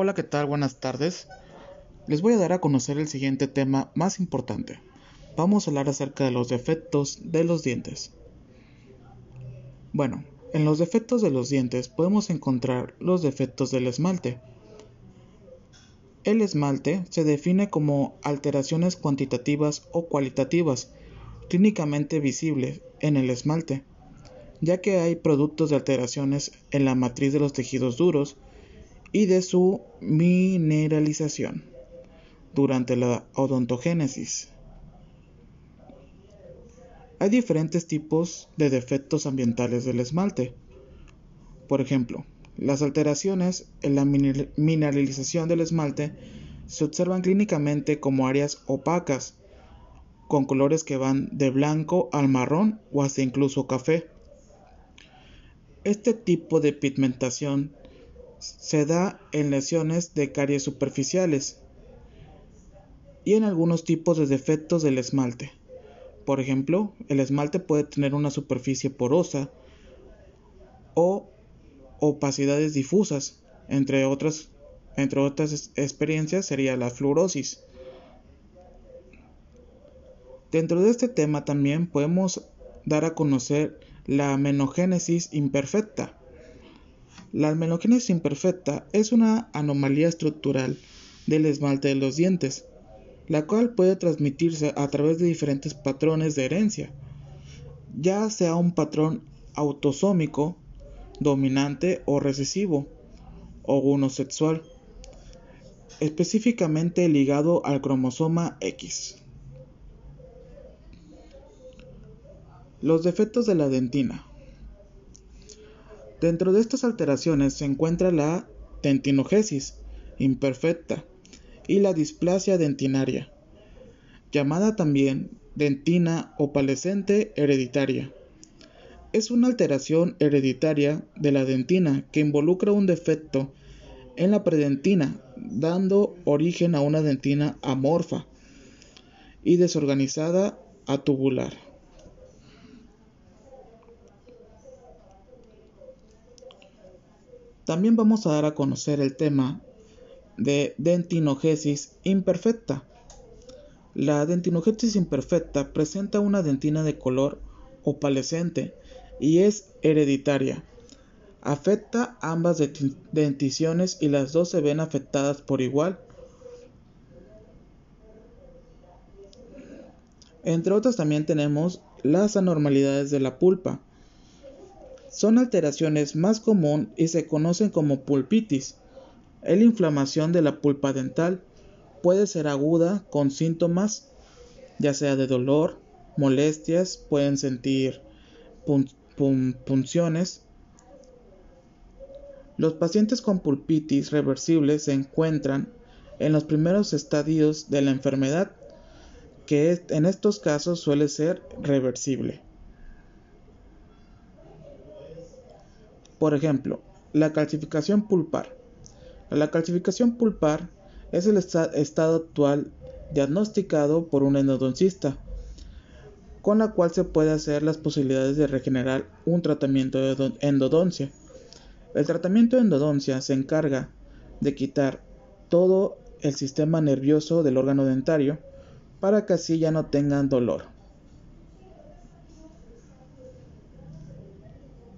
Hola, ¿qué tal? Buenas tardes. Les voy a dar a conocer el siguiente tema más importante. Vamos a hablar acerca de los defectos de los dientes. Bueno, en los defectos de los dientes podemos encontrar los defectos del esmalte. El esmalte se define como alteraciones cuantitativas o cualitativas clínicamente visibles en el esmalte, ya que hay productos de alteraciones en la matriz de los tejidos duros, y de su mineralización durante la odontogénesis. Hay diferentes tipos de defectos ambientales del esmalte. Por ejemplo, las alteraciones en la mineralización del esmalte se observan clínicamente como áreas opacas, con colores que van de blanco al marrón o hasta incluso café. Este tipo de pigmentación se da en lesiones de caries superficiales y en algunos tipos de defectos del esmalte. Por ejemplo, el esmalte puede tener una superficie porosa o opacidades difusas, entre otras, entre otras experiencias sería la fluorosis. Dentro de este tema también podemos dar a conocer la menogénesis imperfecta, la almenogénesis imperfecta es una anomalía estructural del esmalte de los dientes, la cual puede transmitirse a través de diferentes patrones de herencia, ya sea un patrón autosómico, dominante o recesivo, o uno sexual, específicamente ligado al cromosoma X. Los defectos de la dentina. Dentro de estas alteraciones se encuentra la dentinogesis imperfecta y la displasia dentinaria, llamada también dentina opalescente hereditaria. Es una alteración hereditaria de la dentina que involucra un defecto en la predentina, dando origen a una dentina amorfa y desorganizada a tubular. También vamos a dar a conocer el tema de dentinogesis imperfecta. La dentinogesis imperfecta presenta una dentina de color opalescente y es hereditaria. Afecta ambas denticiones y las dos se ven afectadas por igual. Entre otras también tenemos las anormalidades de la pulpa, son alteraciones más común y se conocen como pulpitis. La inflamación de la pulpa dental puede ser aguda con síntomas ya sea de dolor, molestias, pueden sentir punciones. Los pacientes con pulpitis reversible se encuentran en los primeros estadios de la enfermedad, que en estos casos suele ser reversible. Por ejemplo, la calcificación pulpar. La calcificación pulpar es el estado actual diagnosticado por un endodoncista, con la cual se puede hacer las posibilidades de regenerar un tratamiento de endodoncia. El tratamiento de endodoncia se encarga de quitar todo el sistema nervioso del órgano dentario para que así ya no tengan dolor.